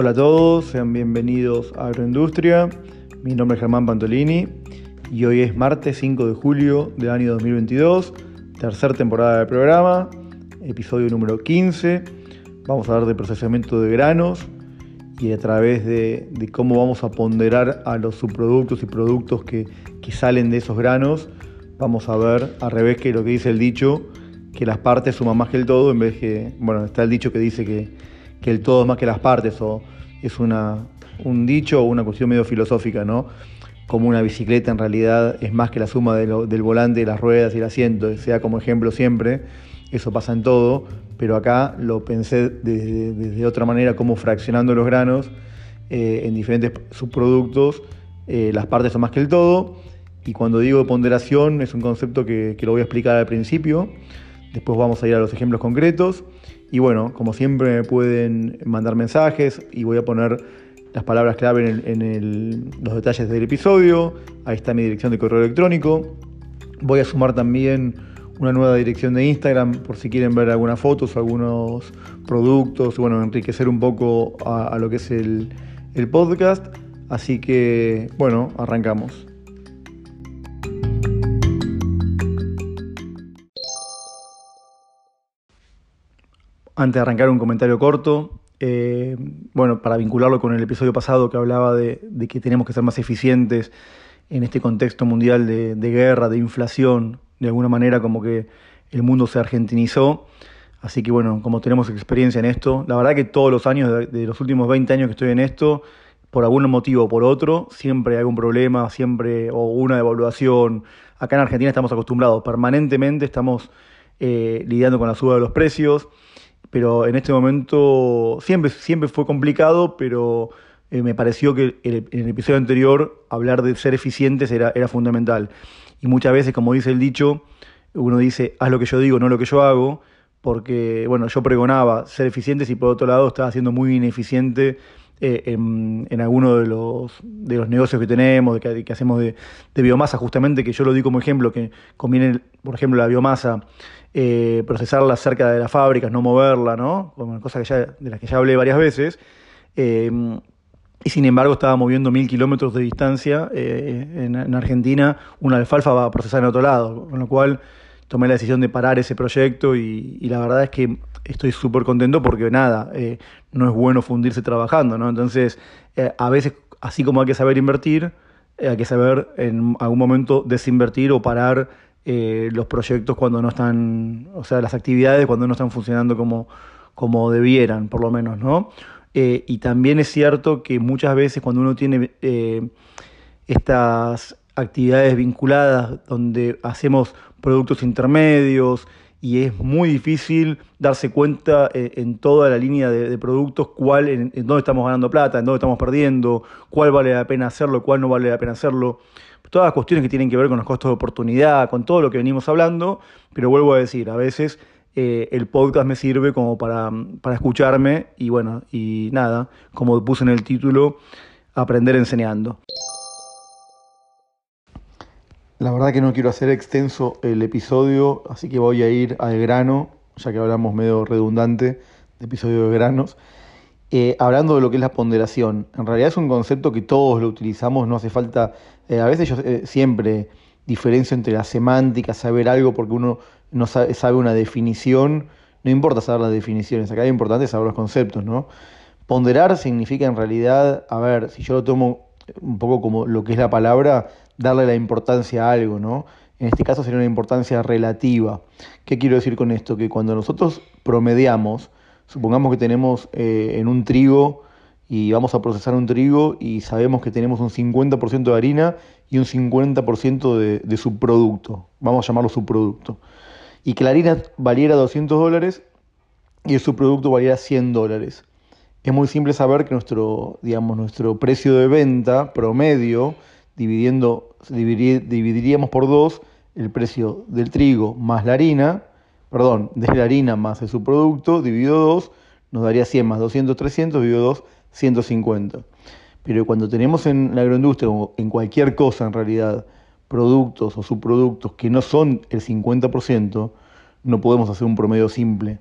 Hola a todos, sean bienvenidos a Agroindustria. Mi nombre es Germán Pantolini y hoy es martes 5 de julio del año 2022, tercera temporada del programa, episodio número 15. Vamos a hablar de procesamiento de granos y a través de, cómo vamos a ponderar a los subproductos y productos que, que salen de esos granos, vamos a ver al revés que lo que dice el dicho, que las partes suman más que el todo, en vez que, bueno, está el dicho que dice que, que el todo es más que las partes, o es una, un dicho o una cuestión medio filosófica, ¿no? Como una bicicleta en realidad es más que la suma del volante, las ruedas y el asiento, sea como ejemplo siempre, eso pasa en todo, pero acá lo pensé desde, otra manera, como fraccionando los granos eh, en diferentes subproductos, eh, las partes son más que el todo, y cuando digo ponderación es un concepto que, que lo voy a explicar al principio, Después vamos a ir a los ejemplos concretos. Y bueno, como siempre me pueden mandar mensajes y voy a poner las palabras clave en, los detalles del episodio. Ahí está mi dirección de correo electrónico. Voy a sumar también una nueva dirección de Instagram por si quieren ver algunas fotos, algunos productos, bueno, enriquecer un poco a, lo que es el podcast. Así que, bueno, arrancamos. Antes de arrancar un comentario corto, eh, bueno, para vincularlo con el episodio pasado que hablaba de, que tenemos que ser más eficientes en este contexto mundial de, guerra, de inflación, de alguna manera como que el mundo se argentinizó. Así que bueno, como tenemos experiencia en esto, la verdad que todos los años, de, los últimos 20 años que estoy en esto, por algún motivo o por otro, siempre hay algún problema, siempre, o una devaluación. Acá en Argentina estamos acostumbrados, permanentemente estamos eh, lidiando con la suba de los precios pero en este momento siempre, siempre fue complicado, pero eh, me pareció que en el episodio anterior hablar de ser eficientes era, era fundamental. Y muchas veces, como dice el dicho, uno dice, haz lo que yo digo, no lo que yo hago, porque, bueno, yo pregonaba ser eficientes y por otro lado estaba siendo muy ineficiente eh, en, en algunos de los, de los negocios que tenemos, de que, hacemos de, de, biomasa, justamente, que yo lo digo como ejemplo, que conviene, por ejemplo, la biomasa eh, procesarla cerca de las fábricas, no moverla, ¿no? Como cosa que ya, de las que ya hablé varias veces. Eh, y sin embargo estaba moviendo mil kilómetros de distancia eh, en, Argentina, una alfalfa va a procesar en otro lado, con lo cual tomé la decisión de parar ese proyecto y, la verdad es que estoy súper contento porque nada, no es bueno fundirse trabajando, ¿no? Entonces, a veces, así como hay que saber invertir, hay que saber en algún momento desinvertir o parar eh, los proyectos cuando no están, o sea, las actividades cuando no están funcionando como, como debieran, por lo menos, ¿no? Eh, y también es cierto que muchas veces cuando uno tiene eh, estas actividades vinculadas donde hacemos productos intermedios y es muy difícil darse cuenta en, toda la línea de, productos cuál, en, en, dónde estamos ganando plata, en dónde estamos perdiendo, cuál vale la pena hacerlo, cuál no vale la pena hacerlo todas las cuestiones que tienen que ver con los costos de oportunidad, con todo lo que venimos hablando, pero vuelvo a decir, a veces eh, el podcast me sirve como para, para, escucharme y bueno, y nada, como puse en el título, aprender enseñando. La verdad que no quiero hacer extenso el episodio, así que voy a ir al grano, ya que hablamos medio redundante de episodio de granos. Eh, hablando de lo que es la ponderación, en realidad es un concepto que todos lo utilizamos, no hace falta, eh, a veces yo eh, siempre diferencio entre la semántica, saber algo porque uno no sabe, una definición, no importa saber las definiciones, acá es importante saber los conceptos, ¿no? Ponderar significa en realidad, a ver, si yo lo tomo un poco como lo que es la palabra, darle la importancia a algo, ¿no? En este caso sería una importancia relativa. ¿Qué quiero decir con esto? Que cuando nosotros promediamos, Supongamos que tenemos eh, en un trigo y vamos a procesar un trigo y sabemos que tenemos un 50% de harina y un 50% de, de subproducto, vamos a llamarlo subproducto, y que la harina valiera 200 dólares y el subproducto valiera 100 dólares. Es muy simple saber que nuestro, digamos, nuestro precio de venta promedio, dividiendo, dividiríamos por dos el precio del trigo más la harina, perdón, de la harina más el subproducto, dividido 2, nos daría 100 más 200, 300, dividido 2, 150. Pero cuando tenemos en la agroindustria o en cualquier cosa en realidad productos o subproductos que no son el 50%, no podemos hacer un promedio simple.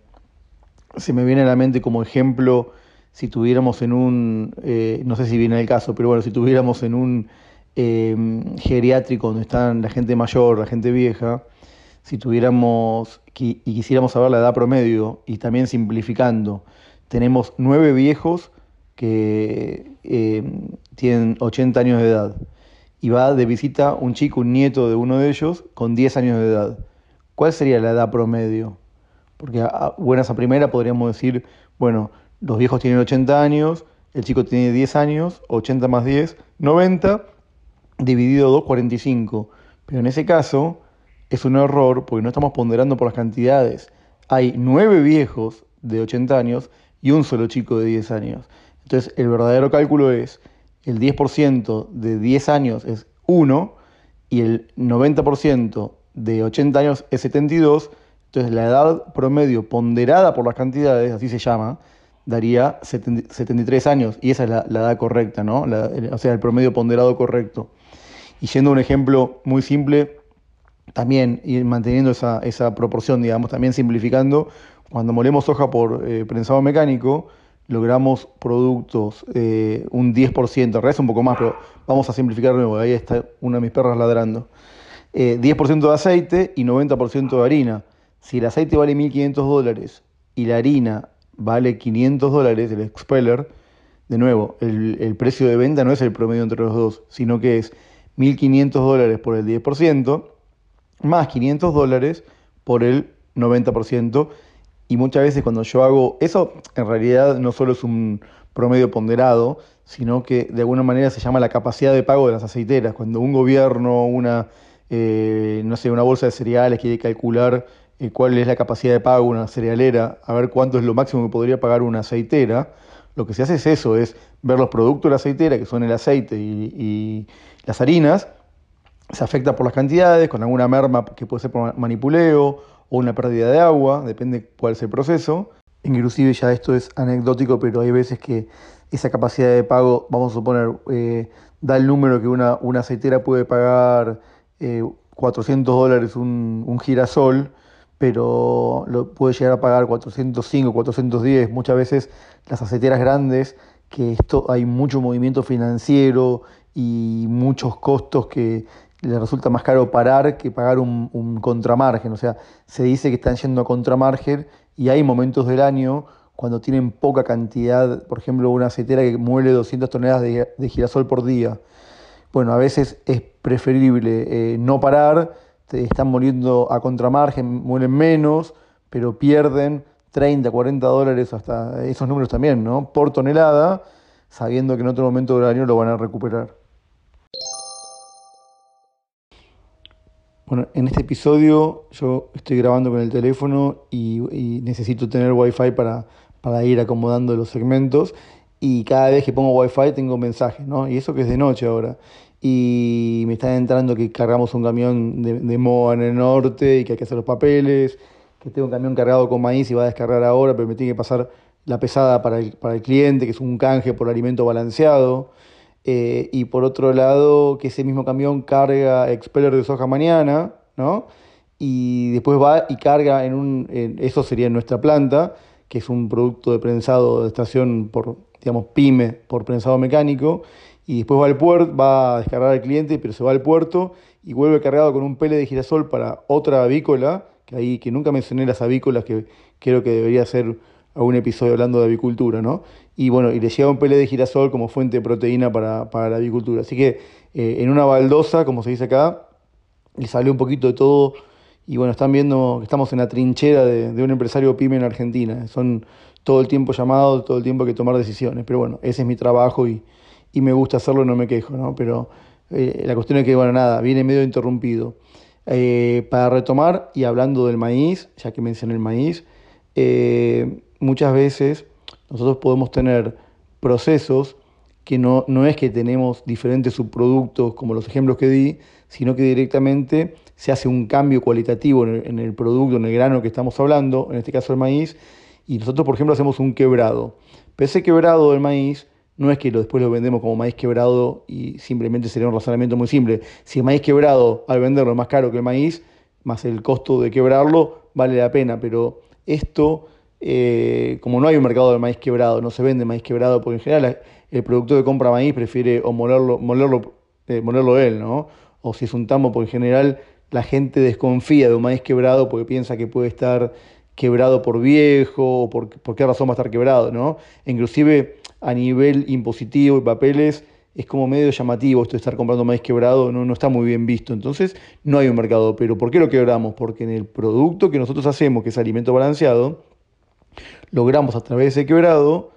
Se me viene a la mente como ejemplo, si tuviéramos en un, eh, no sé si viene el caso, pero bueno, si tuviéramos en un em, geriátrico donde están la gente mayor, la gente vieja, si tuviéramos y quisiéramos saber la edad promedio y también simplificando, tenemos nueve viejos que em, tienen 80 años de edad y va de visita un chico, un nieto de uno de ellos con 10 años de edad. ¿Cuál sería la edad promedio? Porque a buenas a primera podríamos decir, bueno, los viejos tienen 80 años, el chico tiene 10 años, 80 más 10, 90, dividido 2, 45. Pero en ese caso es un error porque no estamos ponderando por las cantidades. Hay 9 viejos de 80 años y un solo chico de 10 años. Entonces el verdadero cálculo es el 10% de 10 años es 1 y el 90% de 80 años es 72. Entonces la edad promedio ponderada por las cantidades, así se llama, daría 73 años, y esa es la, edad correcta, ¿no? o sea, el promedio ponderado correcto. Y siendo un ejemplo muy simple, también ir manteniendo esa, proporción, digamos, también simplificando, cuando molemos soja por eh, prensado mecánico, logramos productos eh, un 10%, en realidad un poco más, pero vamos a simplificar de nuevo, ahí está una de mis perras ladrando. 10% eh, de aceite y 90% de harina. Si el aceite vale 1.500 dólares y la harina vale 500 dólares, el expeller, de nuevo, el, precio de venta no es el promedio entre los dos, sino que es 1.500 dólares por el 10%, más 500 dólares por el 90%. Y muchas veces cuando yo hago eso, en realidad no solo es un promedio ponderado, sino que de alguna manera se llama la capacidad de pago de las aceiteras. Cuando un gobierno, una, eh, no sé, una bolsa de cereales quiere calcular eh, cuál es la capacidad de pago de una cerealera, a ver cuánto es lo máximo que podría pagar una aceitera, lo que se hace es eso, es ver los productos de la aceitera, que son el aceite y, las harinas, se afecta por las cantidades, con alguna merma que puede ser por manipuleo o una pérdida de agua, depende cuál es el proceso. Inclusive ya esto es anecdótico, pero hay veces que esa capacidad de pago, vamos a suponer, eh, da el número que una, aceitera puede pagar 400 eh, dólares un, un girasol, pero lo puede llegar a pagar 405, 410. Muchas veces las aceiteras grandes, que esto hay mucho movimiento financiero y muchos costos que le resulta más caro parar que pagar un, un contramargen. O sea, se dice que están yendo a contramargen y hay momentos del año cuando tienen poca cantidad, por ejemplo, una aceitera que muele 200 toneladas de, girasol por día. Bueno, a veces es preferible eh, no parar están muriendo a contramargen, mueren menos, pero pierden 30, 40 dólares, hasta esos números también, ¿no? Por tonelada, sabiendo que en otro momento del año lo van a recuperar. Bueno, en este episodio yo estoy grabando con el teléfono y, necesito tener wifi para, para ir acomodando los segmentos y cada vez que pongo wifi tengo mensajes, ¿no? Y eso que es de noche ahora y me están entrando que cargamos un camión de, de MOA en el norte y que hay que hacer los papeles, que tengo un camión cargado con maíz y va a descargar ahora, pero me tiene que pasar la pesada para el, para el cliente, que es un canje por alimento balanceado. Eh, y por otro lado, que ese mismo camión carga expeller de soja mañana, ¿no? Y después va y carga en un, eso sería en nuestra planta, que es un producto de prensado de estación por, digamos, pyme, por prensado mecánico, y después va al puerto, va a descargar al cliente, pero se va al puerto y vuelve cargado con un pele de girasol para otra avícola, que ahí que nunca mencioné las avícolas, que creo que debería ser algún episodio hablando de avicultura, ¿no? Y bueno, y le llega un pele de girasol como fuente de proteína para, la avicultura. Así que eh, en una baldosa, como se dice acá, y salió un poquito de todo. Y bueno, están viendo que estamos en la trinchera de, de un empresario pyme en Argentina. Son todo el tiempo llamados, todo el tiempo hay que tomar decisiones. Pero bueno, ese es mi trabajo y, y me gusta hacerlo, no me quejo, ¿no? Pero eh, la cuestión es que, bueno, nada, viene medio interrumpido. Eh, para retomar, y hablando del maíz, ya que mencioné el maíz, eh, muchas veces nosotros podemos tener procesos que no, no es que tenemos diferentes subproductos como los ejemplos que di, sino que directamente se hace un cambio cualitativo en el, en el producto, en el grano que estamos hablando, en este caso el maíz, y nosotros, por ejemplo, hacemos un quebrado. Pero ese quebrado del maíz no es que lo, después lo vendemos como maíz quebrado y simplemente sería un razonamiento muy simple. Si el maíz quebrado al venderlo es más caro que el maíz, más el costo de quebrarlo, vale la pena. Pero esto eh, como no hay un mercado de maíz quebrado, no se vende maíz quebrado, porque en general el productor que compra maíz prefiere o molerlo, molerlo, eh, molerlo él, ¿no? O si es un tambo, porque en general la gente desconfía de un maíz quebrado porque piensa que puede estar quebrado por viejo o por, por qué razón va a estar quebrado, ¿no? Inclusive a nivel impositivo y papeles es como medio llamativo esto de estar comprando maíz quebrado, no, no está muy bien visto. Entonces no hay un mercado. Pero ¿por qué lo quebramos? Porque en el producto que nosotros hacemos, que es alimento balanceado, logramos a través de ese quebrado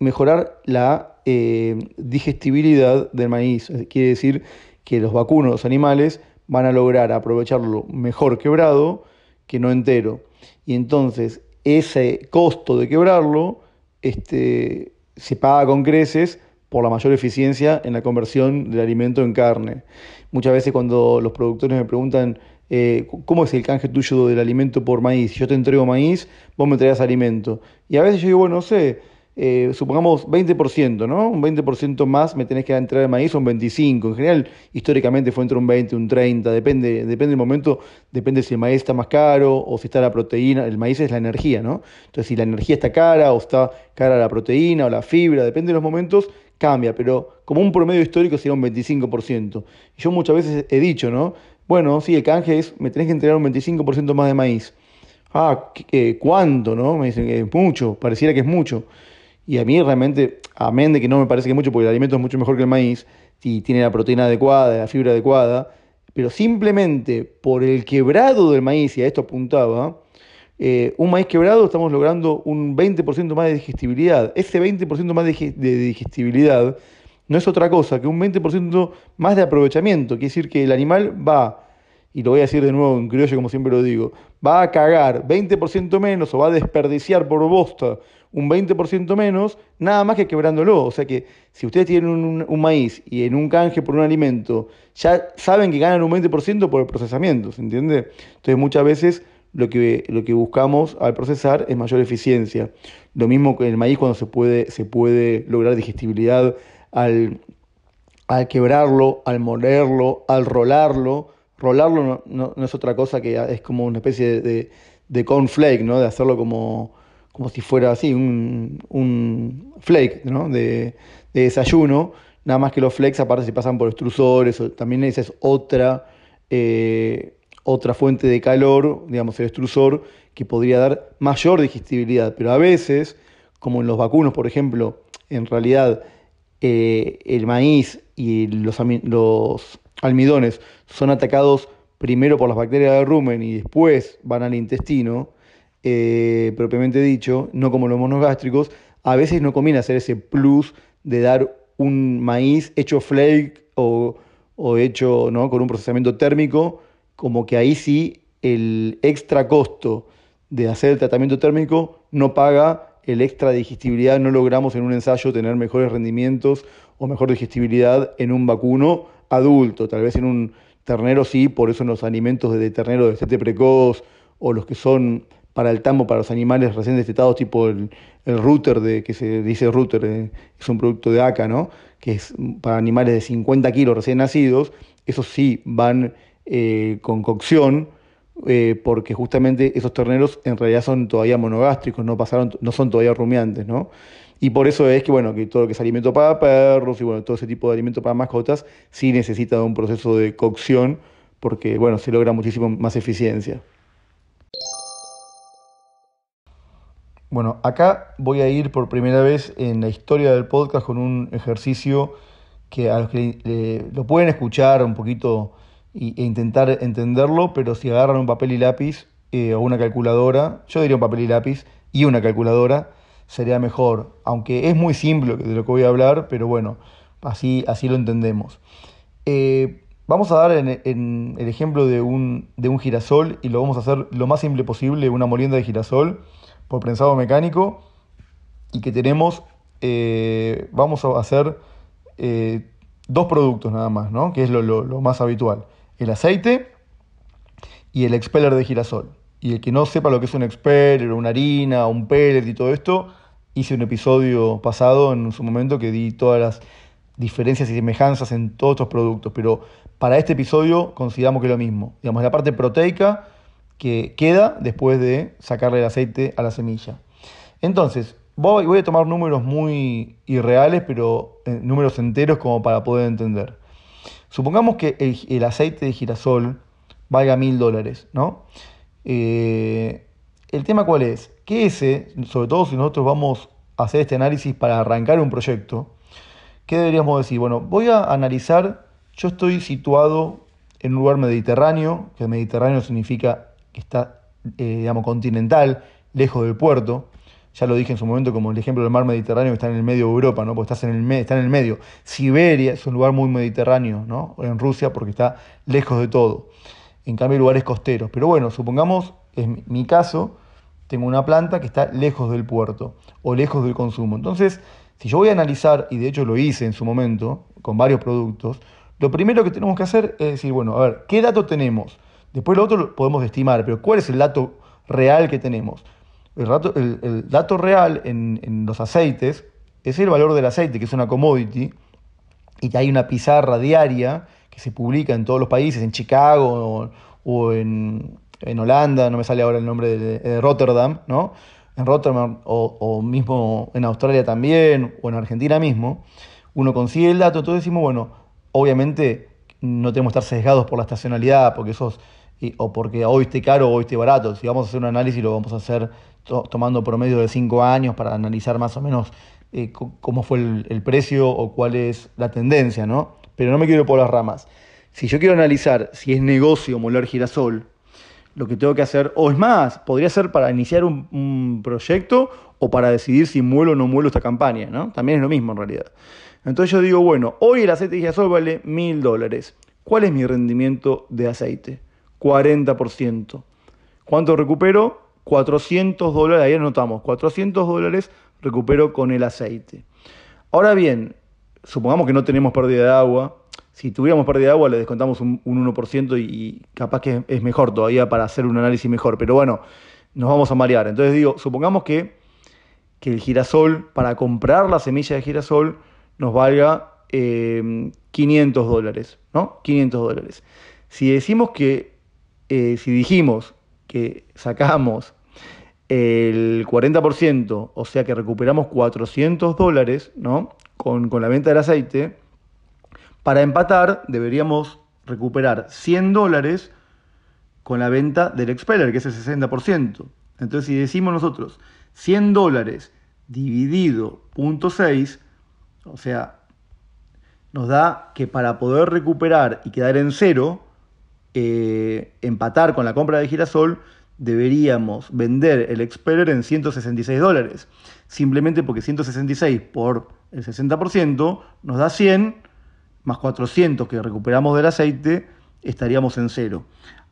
mejorar la eh, digestibilidad del maíz. Quiere decir que los vacunos, los animales, van a lograr aprovecharlo mejor quebrado que no entero. Y entonces ese costo de quebrarlo este, se paga con creces por la mayor eficiencia en la conversión del alimento en carne. Muchas veces cuando los productores me preguntan eh, cómo es el canje tuyo del alimento por maíz, yo te entrego maíz, vos me traes alimento. Y a veces yo digo, bueno, no sé, eh, supongamos 20%, ¿no? Un 20% más me tenés que entregar el maíz un 25%. En general, históricamente fue entre un 20 y un 30, depende, depende del momento, depende si el maíz está más caro o si está la proteína. El maíz es la energía, ¿no? Entonces, si la energía está cara o está cara la proteína o la fibra, depende de los momentos, cambia, pero como un promedio histórico sería un 25%. Y yo muchas veces he dicho, ¿no? Bueno, sí, el canje es, me tenés que entregar un 25% más de maíz. Ah, ¿cuánto, no? Me dicen que es mucho, pareciera que es mucho. Y a mí realmente, amén de que no me parece que mucho, porque el alimento es mucho mejor que el maíz, y tiene la proteína adecuada, la fibra adecuada, pero simplemente por el quebrado del maíz, y a esto apuntaba, eh, un maíz quebrado estamos logrando un 20% más de digestibilidad. Ese 20% más de, digestibilidad no es otra cosa que un 20% más de aprovechamiento. Quiere decir que el animal va, y lo voy a decir de nuevo en criollo como siempre lo digo, va a cagar 20% menos o va a desperdiciar por bosta un 20% menos, nada más que quebrándolo. O sea que si ustedes tienen un, maíz y en un canje por un alimento, ya saben que ganan un 20% por el procesamiento, ¿se entiende? Entonces muchas veces lo que, lo que buscamos al procesar es mayor eficiencia. Lo mismo que el maíz cuando se puede, se puede lograr digestibilidad al, al quebrarlo, al molerlo, al rolarlo. Rolarlo no, no, es otra cosa que es como una especie de, de cornflake, ¿no? de hacerlo como, como si fuera así, un, un flake ¿no? de, de, desayuno. Nada más que los flakes aparte se pasan por extrusores, también esa es otra... Eh, otra fuente de calor, digamos el extrusor, que podría dar mayor digestibilidad. Pero a veces, como en los vacunos, por ejemplo, en realidad eh, el maíz y los, los almidones son atacados primero por las bacterias del rumen y después van al intestino, eh, propiamente dicho, no como los monogástricos, a veces no conviene hacer ese plus de dar un maíz hecho flake o, o hecho ¿no? con un procesamiento térmico como que ahí sí el extra costo de hacer el tratamiento térmico no paga el extra digestibilidad, no logramos en un ensayo tener mejores rendimientos o mejor digestibilidad en un vacuno adulto, tal vez en un ternero sí, por eso en los alimentos de ternero de sete precoz o los que son para el tambo, para los animales recién destetados, tipo el, el router, de, que se dice router, eh, es un producto de ACA, ¿no? que es para animales de 50 kilos recién nacidos, esos sí van eh, con cocción, eh, porque justamente esos terneros en realidad son todavía monogástricos, no, pasaron, no son todavía rumiantes, ¿no? Y por eso es que, bueno, que todo lo que es alimento para perros y bueno, todo ese tipo de alimento para mascotas sí necesita un proceso de cocción porque, bueno, se logra muchísimo más eficiencia. Bueno, acá voy a ir por primera vez en la historia del podcast con un ejercicio que a los que lo pueden escuchar un poquito e intentar entenderlo, pero si agarran un papel y lápiz eh, o una calculadora, yo diría un papel y lápiz y una calculadora, sería mejor. Aunque es muy simple de lo que voy a hablar, pero bueno, así, así lo entendemos. Eh, vamos a dar en, el ejemplo de un, de un girasol y lo vamos a hacer lo más simple posible, una molienda de girasol por prensado mecánico y que tenemos, eh, vamos a hacer dos productos nada más, ¿no? que es lo, lo más habitual el aceite y el expeller de girasol. Y el que no sepa lo que es un expeller, una harina, un pellet y todo esto, hice un episodio pasado en su momento que di todas las diferencias y semejanzas en todos estos productos, pero para este episodio consideramos que es lo mismo. Digamos, la parte proteica que queda después de sacarle el aceite a la semilla. Entonces, voy, a tomar números muy irreales, pero eh, números enteros como para poder entender. Supongamos que el, aceite de girasol valga mil dólares, ¿no? Eh, el tema cuál es? Que ese, sobre todo si nosotros vamos a hacer este análisis para arrancar un proyecto, ¿qué deberíamos decir? Bueno, voy a analizar, yo estoy situado en un lugar mediterráneo, que Mediterráneo significa que está, eh, digamos, continental, lejos del puerto. Ya lo dije en su momento como el ejemplo del mar Mediterráneo que está en el medio de Europa, ¿no? Porque estás en el está en el medio. Siberia es un lugar muy mediterráneo, ¿no? En Rusia porque está lejos de todo. En cambio, lugares costeros. Pero bueno, supongamos, en mi caso, tengo una planta que está lejos del puerto o lejos del consumo. Entonces, si yo voy a analizar, y de hecho lo hice en su momento, con varios productos, lo primero que tenemos que hacer es decir, bueno, a ver, ¿qué dato tenemos? Después lo otro lo podemos estimar, pero ¿cuál es el dato real que tenemos? El, dato real en, los aceites es el valor del aceite, que es una commodity, y hay una pizarra diaria que se publica en todos los países, en Chicago o, en, Holanda, no me sale ahora el nombre de, Rotterdam, ¿no? En Rotterdam o, o, mismo en Australia también, o en Argentina mismo, uno consigue el dato, entonces decimos, bueno, obviamente no tenemos que estar sesgados por la estacionalidad, porque esos o porque hoy esté caro o hoy esté barato. Si vamos a hacer un análisis, lo vamos a hacer tomando promedio de cinco años para analizar más o menos eh, cómo fue el, precio o cuál es la tendencia, ¿no? Pero no me quiero ir por las ramas. Si yo quiero analizar si es negocio moler girasol, lo que tengo que hacer, o es más, podría ser para iniciar un, proyecto o para decidir si muelo o no muelo esta campaña, ¿no? También es lo mismo en realidad. Entonces yo digo, bueno, hoy el aceite de girasol vale mil dólares. ¿Cuál es mi rendimiento de aceite? 40%. ¿Cuánto recupero? 400 dólares, ahí anotamos, 400 dólares recupero con el aceite. Ahora bien, supongamos que no tenemos pérdida de agua. Si tuviéramos pérdida de agua, le descontamos un, 1% y, capaz que es mejor todavía para hacer un análisis mejor. Pero bueno, nos vamos a marear. Entonces digo, supongamos que, que el girasol, para comprar la semilla de girasol, nos valga 500 eh, dólares, ¿no? 500 dólares. Si decimos que eh, si dijimos que sacamos el 40%, o sea que recuperamos 400 dólares ¿no? con, la venta del aceite, para empatar deberíamos recuperar 100 dólares con la venta del expeller, que es el 60%. Entonces, si decimos nosotros 100 dólares dividido 0.6, o sea, nos da que para poder recuperar y quedar en cero, eh, empatar con la compra de girasol, deberíamos vender el Expeller en 166 dólares. Simplemente porque 166 por el 60% nos da 100, más 400 que recuperamos del aceite, estaríamos en cero.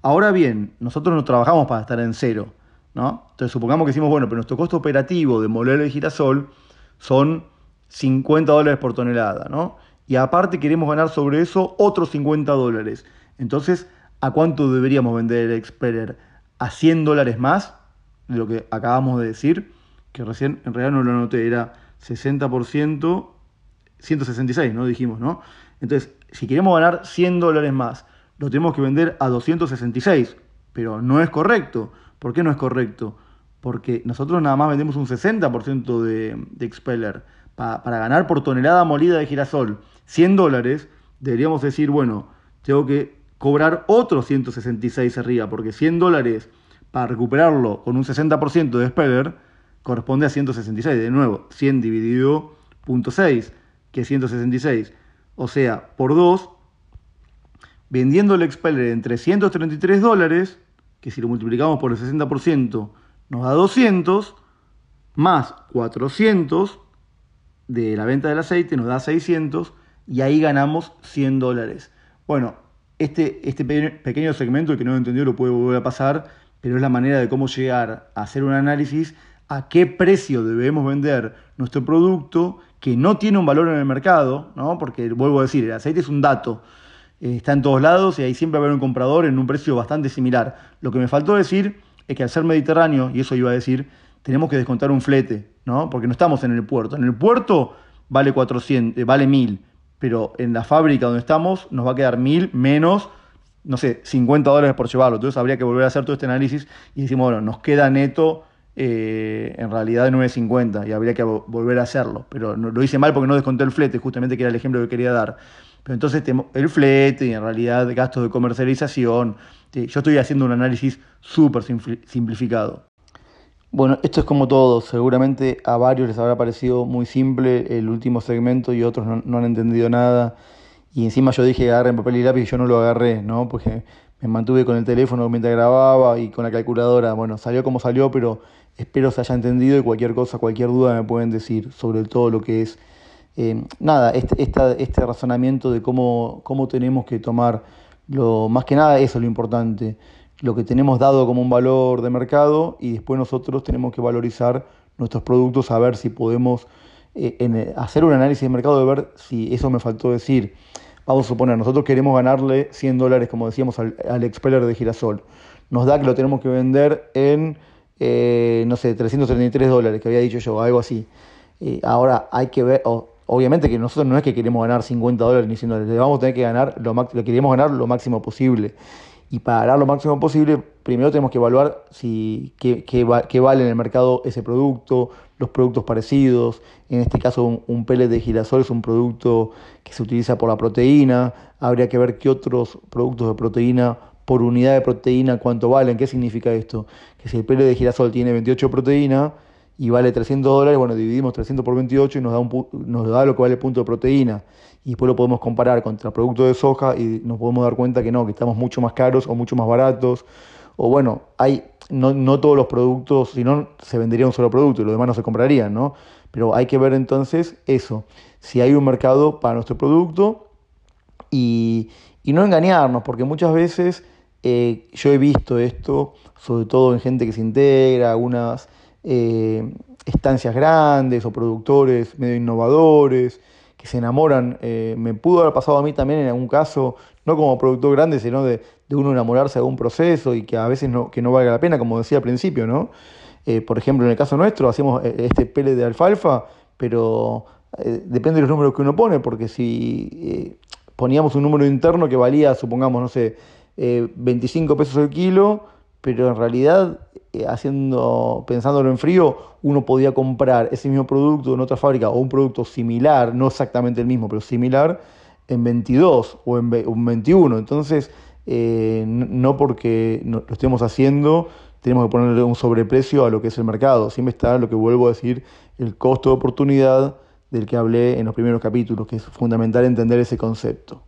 Ahora bien, nosotros no trabajamos para estar en cero. ¿no? Entonces supongamos que decimos, bueno, pero nuestro costo operativo de moler el girasol son 50 dólares por tonelada. ¿no? Y aparte queremos ganar sobre eso otros 50 dólares. Entonces ¿A cuánto deberíamos vender el Expeller? ¿A 100 dólares más de lo que acabamos de decir? Que recién en realidad no lo anoté, era 60%, 166, ¿no? Dijimos, ¿no? Entonces, si queremos ganar 100 dólares más, lo tenemos que vender a 266, pero no es correcto. ¿Por qué no es correcto? Porque nosotros nada más vendemos un 60% de, de Expeller. para ganar por tonelada molida de girasol 100 dólares, deberíamos decir, bueno, tengo que cobrar otros 166 arriba, porque 100 dólares para recuperarlo con un 60% de Speller corresponde a 166. De nuevo, 100 dividido 0.6, que es 166. O sea, por 2, vendiendo el Expeller en 333 dólares, que si lo multiplicamos por el 60% nos da 200, más 400 de la venta del aceite nos da 600 y ahí ganamos 100 dólares. Bueno, este, este pequeño segmento, que no lo entendió lo puede volver a pasar, pero es la manera de cómo llegar a hacer un análisis a qué precio debemos vender nuestro producto que no tiene un valor en el mercado, ¿no? porque vuelvo a decir, el aceite es un dato, eh, está en todos lados y ahí siempre va a haber un comprador en un precio bastante similar. Lo que me faltó decir es que al ser mediterráneo, y eso iba a decir, tenemos que descontar un flete, ¿no? porque no estamos en el puerto. En el puerto vale 400, eh, vale 1000, pero en la fábrica donde estamos nos va a quedar mil menos no sé, 50 dólares por llevarlo. Entonces habría que volver a hacer todo este análisis y decimos, bueno, nos queda neto eh, en realidad de 9.50 y habría que volver a hacerlo. Pero lo hice mal porque no desconté el flete, justamente que era el ejemplo que quería dar. Pero entonces el flete y en realidad gastos de comercialización. Yo estoy haciendo un análisis súper simplificado. Bueno, esto es como todo. Seguramente a varios les habrá parecido muy simple el último segmento y otros no, han entendido nada. Y encima yo dije agarren papel y lápiz y yo no lo agarré, ¿no? Porque me mantuve con el teléfono mientras grababa y con la calculadora. Bueno, salió como salió, pero espero se haya entendido y cualquier cosa, cualquier duda me pueden decir sobre todo lo que es, eh, nada, este, este razonamiento de cómo, cómo tenemos que tomar, lo, más que nada eso es lo importante, lo que tenemos dado como un valor de mercado y después nosotros tenemos que valorizar nuestros productos, a ver si podemos eh, hacer un análisis de mercado, de ver si eso me faltó decir. Vamos a suponer, nosotros queremos ganarle 100 dólares, como decíamos, al, al expeller de girasol. Nos da que lo tenemos que vender en, eh, no sé, 333 dólares, que había dicho yo, algo así. Eh, ahora hay que ver, obviamente que nosotros no es que queremos ganar 50 dólares ni 100 dólares, le vamos a tener que ganar lo, lo queremos ganar lo máximo posible. Y para ganar lo máximo posible, primero tenemos que evaluar si, qué, qué, vale en el mercado ese producto, los productos parecidos. En este caso, un, un pellet de girasol es un producto que se utiliza por la proteína. Habría que ver qué otros productos de proteína por unidad de proteína cuánto valen. ¿Qué significa esto? Que si el pellet de girasol tiene 28 proteínas y vale 300 dólares, bueno, dividimos 300 por 28 y nos da, un, nos da lo que vale el punto de proteína y después lo podemos comparar contra productos de soja y nos podemos dar cuenta que no, que estamos mucho más caros o mucho más baratos. O bueno, hay no, no todos los productos, si no se vendería un solo producto y los demás no se comprarían, ¿no? Pero hay que ver entonces eso, si hay un mercado para nuestro producto y, y no engañarnos, porque muchas veces eh, yo he visto esto, sobre todo en gente que se integra, algunas eh, estancias grandes o productores medio innovadores, que se enamoran. Eh, me pudo haber pasado a mí también en algún caso, no como productor grande, sino de, uno enamorarse de un proceso y que a veces no, que no valga la pena, como decía al principio, ¿no? Eh, por ejemplo, en el caso nuestro, hacemos eh, este pele de alfalfa, pero depende de los números que uno pone, porque si poníamos un número interno que valía, supongamos, no sé, 25 pesos el kilo, pero en realidad eh, haciendo, pensándolo en frío, uno podía comprar ese mismo producto en otra fábrica o un producto similar, no exactamente el mismo, pero similar, en 22 o en 21. Entonces, eh, no porque lo estemos haciendo, tenemos que ponerle un sobreprecio a lo que es el mercado. Siempre está lo que vuelvo a decir, el costo de oportunidad del que hablé en los primeros capítulos, que es fundamental entender ese concepto.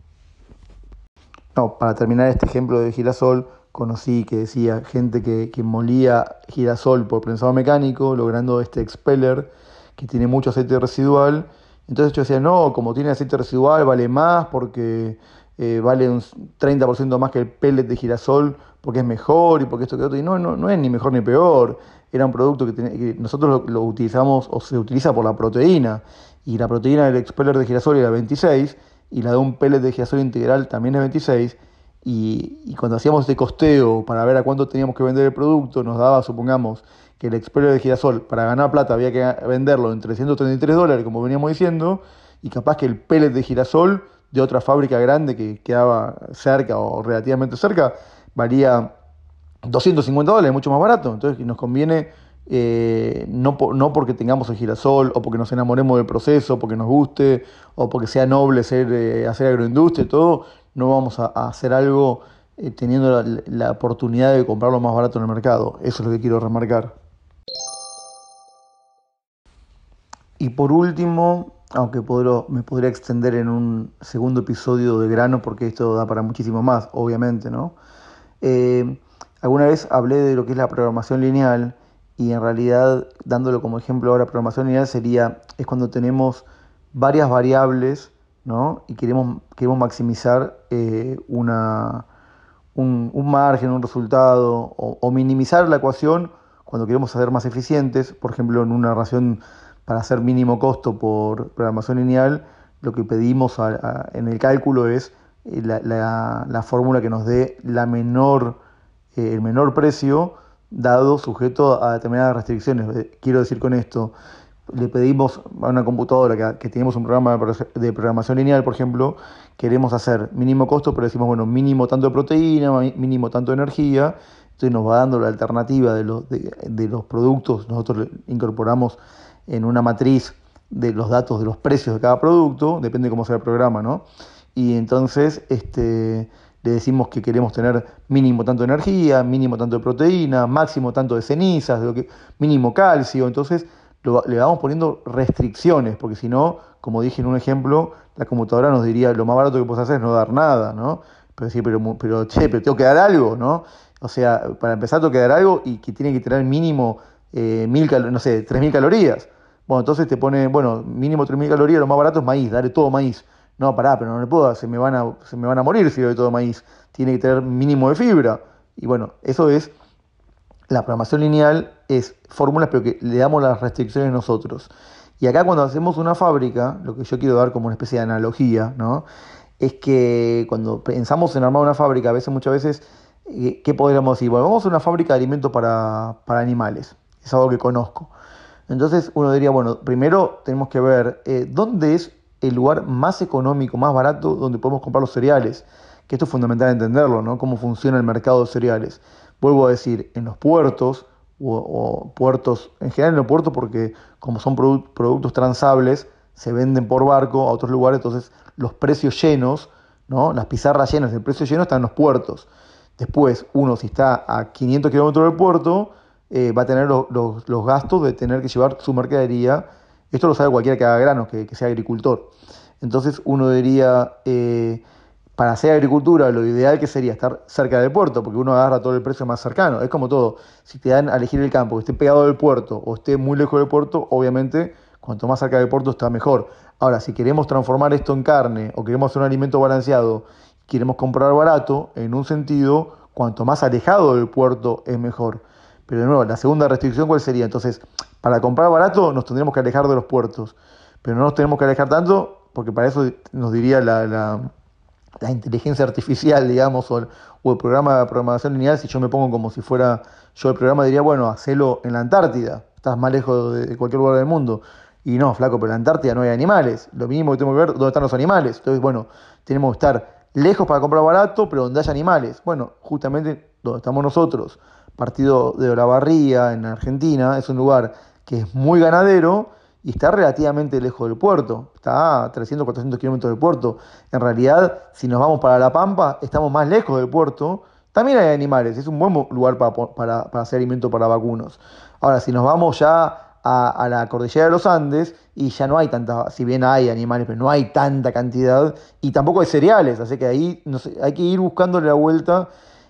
No, para terminar este ejemplo de girasol, conocí que decía gente que, que molía girasol por prensado mecánico, logrando este expeller que tiene mucho aceite residual. Entonces yo decía, no, como tiene aceite residual vale más porque eh, vale un 30% más que el pellet de girasol porque es mejor y porque esto que otro. Y no, no, no es ni mejor ni peor. Era un producto que, nosotros lo, lo, utilizamos o se utiliza por la proteína. Y la proteína del expeller de girasol era 26 y la de un pellet de girasol integral también es 26 y, cuando hacíamos este costeo para ver a cuánto teníamos que vender el producto, nos daba, supongamos, que el experio de girasol para ganar plata había que venderlo en 333 dólares, como veníamos diciendo, y capaz que el pellet de girasol de otra fábrica grande que quedaba cerca o relativamente cerca valía 250 dólares, mucho más barato. Entonces nos conviene, eh, no, no porque tengamos el girasol o porque nos enamoremos del proceso, porque nos guste o porque sea noble ser, eh, hacer agroindustria y todo, no vamos a, hacer algo eh, teniendo la, oportunidad de comprarlo más barato en el mercado. Eso es lo que quiero remarcar. Y por último, aunque me podría extender en un segundo episodio de grano, porque esto da para muchísimo más, obviamente, ¿no? Eh, alguna vez hablé de lo que es la programación lineal y en realidad, dándolo como ejemplo ahora, programación lineal sería, es cuando tenemos varias variables y queremos, queremos maximizar eh, una, un, margen, un resultado, o, minimizar la ecuación cuando queremos ser más eficientes, por ejemplo, en una ración para hacer mínimo costo por programación lineal, lo que pedimos en el cálculo es eh, la, fórmula que nos dé la menor, eh, el menor precio dado sujeto a determinadas restricciones. Quiero decir con esto, le pedimos a una computadora que, que tenemos un programa de programación lineal, por ejemplo, queremos hacer mínimo costo, pero decimos, bueno, mínimo tanto de proteína, mínimo tanto de energía, entonces nos va dando la alternativa de los, de, los productos, nosotros incorporamos en una matriz de los datos de los precios de cada producto, depende de cómo sea el programa, ¿no? Y entonces este, le decimos que queremos tener mínimo tanto de energía, mínimo tanto de proteína, máximo tanto de cenizas, lo que, mínimo calcio, entonces le vamos poniendo restricciones, porque si no, como dije en un ejemplo, la computadora nos diría lo más barato que puedes hacer es no dar nada, ¿no? Pero sí, pero, pero che, pero tengo que dar algo, ¿no? O sea, para empezar tengo que dar algo y que tiene que tener mínimo eh, mil, no sé, 3.000 calorías. Bueno, entonces te pone, bueno, mínimo 3.000 calorías, lo más barato es maíz, dale todo maíz. No, pará, pero no le puedo, se me van a, se me van a morir si doy todo maíz. Tiene que tener mínimo de fibra. Y bueno, eso es la programación lineal es fórmulas, pero que le damos las restricciones nosotros. Y acá cuando hacemos una fábrica, lo que yo quiero dar como una especie de analogía, ¿no? es que cuando pensamos en armar una fábrica, a veces, muchas veces, eh, ¿qué podríamos decir? Bueno, vamos a una fábrica de alimentos para, animales, es algo que conozco. Entonces uno diría, bueno, primero tenemos que ver eh, dónde es el lugar más económico, más barato, donde podemos comprar los cereales, que esto es fundamental entenderlo, ¿no? Cómo funciona el mercado de cereales. Vuelvo a decir, en los puertos o, puertos, en general en los puertos porque como son productos transables, se venden por barco a otros lugares, entonces los precios llenos, ¿no? las pizarras llenas, el precio lleno están en los puertos. Después, uno si está a 500 kilómetros del puerto, eh, va a tener los, gastos de tener que llevar su mercadería. Esto lo sabe cualquiera que haga granos, que, sea agricultor. Entonces uno diría, eh, para hacer agricultura lo ideal que sería estar cerca del puerto, porque uno agarra todo el precio más cercano. Es como todo, si te dan a elegir el campo que esté pegado del puerto o esté muy lejos del puerto, obviamente cuanto más cerca del puerto está mejor. Ahora, si queremos transformar esto en carne o queremos hacer un alimento balanceado, queremos comprar barato, en un sentido, cuanto más alejado del puerto es mejor. Pero de nuevo, la segunda restricción, ¿cuál sería? Entonces, para comprar barato nos tendríamos que alejar de los puertos, pero no nos tenemos que alejar tanto porque para eso nos diría la la inteligencia artificial, digamos, o el, programa de programación lineal, si yo me pongo como si fuera yo el programa, diría, bueno, hacelo en la Antártida, estás más lejos de, cualquier lugar del mundo. Y no, flaco, pero en la Antártida no hay animales. Lo mínimo que tengo que ver dónde están los animales. Entonces, bueno, tenemos que estar lejos para comprar barato, pero donde haya animales. Bueno, justamente donde estamos nosotros, partido de Olavarría, en Argentina, es un lugar que es muy ganadero y está relativamente lejos del puerto, está a 300, 400 kilómetros del puerto. En realidad, si nos vamos para La Pampa, estamos más lejos del puerto. También hay animales, es un buen lugar para, hacer alimento para vacunos. Ahora, si nos vamos ya a, la cordillera de los Andes, y ya no hay tanta, si bien hay animales, pero no hay tanta cantidad, y tampoco hay cereales, así que ahí hay que ir buscándole la vuelta,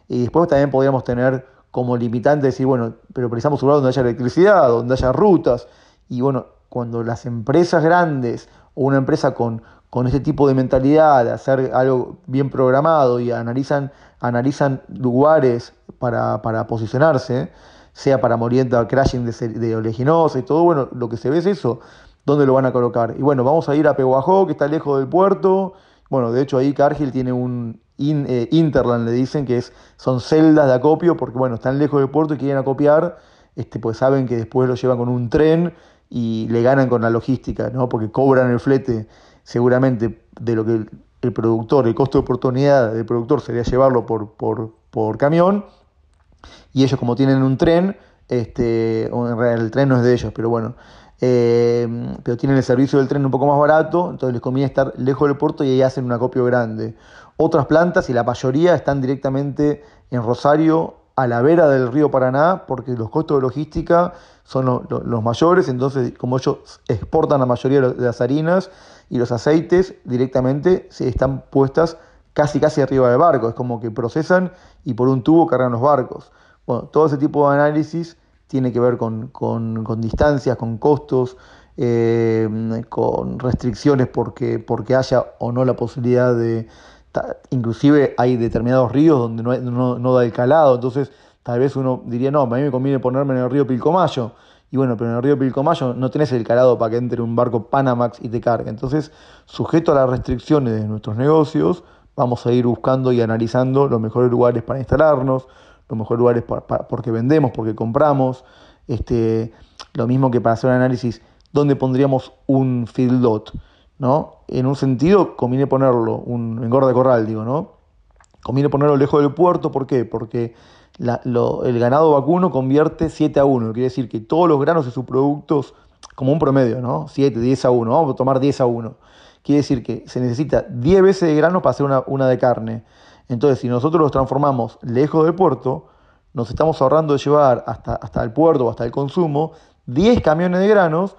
y después también podríamos tener como limitante decir, bueno, pero precisamos un lugar donde haya electricidad, donde haya rutas, y bueno, cuando las empresas grandes o una empresa con, con este tipo de mentalidad, de hacer algo bien programado y analizan, analizan lugares para, posicionarse, sea para morienta, crashing de, de oleaginosa y todo, bueno, lo que se ve es eso, dónde lo van a colocar. Y bueno, vamos a ir a Peguajó, que está lejos del puerto. Bueno, de hecho ahí Cargill tiene un eh, Interland, le dicen que es, son celdas de acopio, porque bueno, están lejos del puerto y quieren acopiar, este, pues saben que después lo llevan con un tren y le ganan con la logística, ¿no? porque cobran el flete seguramente de lo que el, productor, el costo de oportunidad del productor sería llevarlo por, por, camión, y ellos como tienen un tren, este, el tren no es de ellos, pero bueno, eh, pero tienen el servicio del tren un poco más barato, entonces les conviene estar lejos del puerto y ahí hacen un acopio grande. Otras plantas y la mayoría están directamente en Rosario a la vera del río Paraná, porque los costos de logística son los mayores, entonces como ellos exportan la mayoría de las harinas y los aceites directamente se están puestas casi casi arriba del barco, es como que procesan y por un tubo cargan los barcos. Bueno, todo ese tipo de análisis tiene que ver con, distancias, con costos, eh, con restricciones porque, porque haya o no la posibilidad de, inclusive hay determinados ríos donde no, no, da el calado, entonces tal vez uno diría, no, a mí me conviene ponerme en el río Pilcomayo, y bueno, pero en el río Pilcomayo no tenés el calado para que entre un barco Panamax y te cargue, entonces sujeto a las restricciones de nuestros negocios, vamos a ir buscando y analizando los mejores lugares para instalarnos, los mejores lugares para, porque vendemos, porque compramos, este, lo mismo que para hacer un análisis ¿dónde pondríamos un feedlot? ¿no? En un sentido, conviene ponerlo, un engorda corral, digo, ¿no? Conviene ponerlo lejos del puerto, ¿por qué? Porque el ganado vacuno convierte 7 a 1, quiere decir que todos los granos de sus productos, como un promedio, ¿no? 7, 10 a 1, vamos a tomar 10 a 1. Quiere decir que se necesita 10 veces de grano para hacer una, una de carne. Entonces, si nosotros los transformamos lejos del puerto, nos estamos ahorrando de llevar hasta, hasta el puerto o hasta el consumo 10 camiones de granos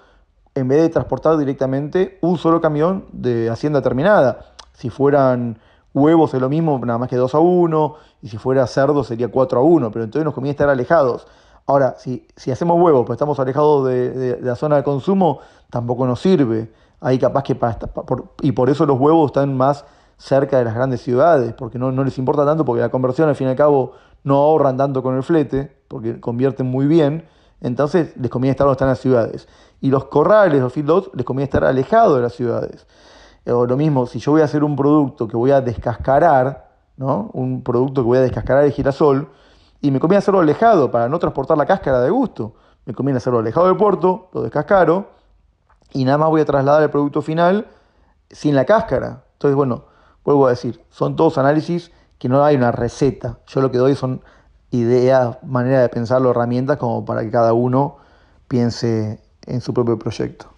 en vez de transportar directamente un solo camión de hacienda terminada. Si fueran huevos es lo mismo, nada más que 2 a 1, y si fuera cerdo sería 4 a 1, pero entonces nos conviene estar alejados. Ahora, si, si hacemos huevos, pero estamos alejados de, la zona de consumo, tampoco nos sirve. Ahí capaz que y por eso los huevos están más cerca de las grandes ciudades, porque no, no les importa tanto, porque la conversión al fin y al cabo no ahorran tanto con el flete, porque convierten muy bien, entonces les conviene estar donde están las ciudades. Y los corrales, los feedlots, les conviene estar alejados de las ciudades. O lo mismo, si yo voy a hacer un producto que voy a descascarar, ¿no? un producto que voy a descascarar de girasol, y me conviene hacerlo alejado para no transportar la cáscara de gusto. Me conviene hacerlo alejado del puerto, lo descascaro, y nada más voy a trasladar el producto final sin la cáscara. Entonces, bueno, vuelvo a decir, son todos análisis que no hay una receta. Yo lo que doy son ideas, manera de pensarlo, herramientas como para que cada uno piense en su propio proyecto.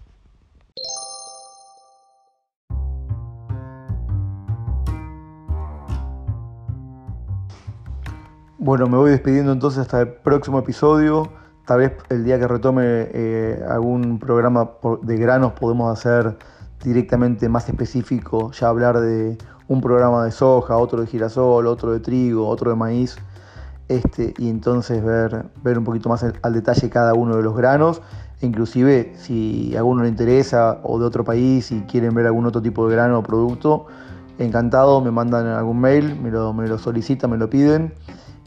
Bueno, me voy despidiendo entonces hasta el próximo episodio. Tal vez el día que retome eh, algún programa de granos podemos hacer directamente más específico, ya hablar de un programa de soja, otro de girasol, otro de trigo, otro de maíz, este, y entonces ver, ver un poquito más al detalle cada uno de los granos, inclusive si a alguno le interesa o de otro país y quieren ver algún otro tipo de grano o producto, encantado, me mandan algún mail, me lo, me lo solicitan, me lo piden,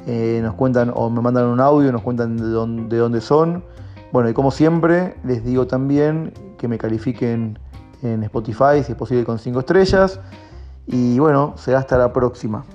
eh, nos cuentan o me mandan un audio, nos cuentan de dónde, de dónde son. Bueno, y como siempre, les digo también que me califiquen en Spotify, si es posible con 5 estrellas. Y bueno, será hasta la próxima.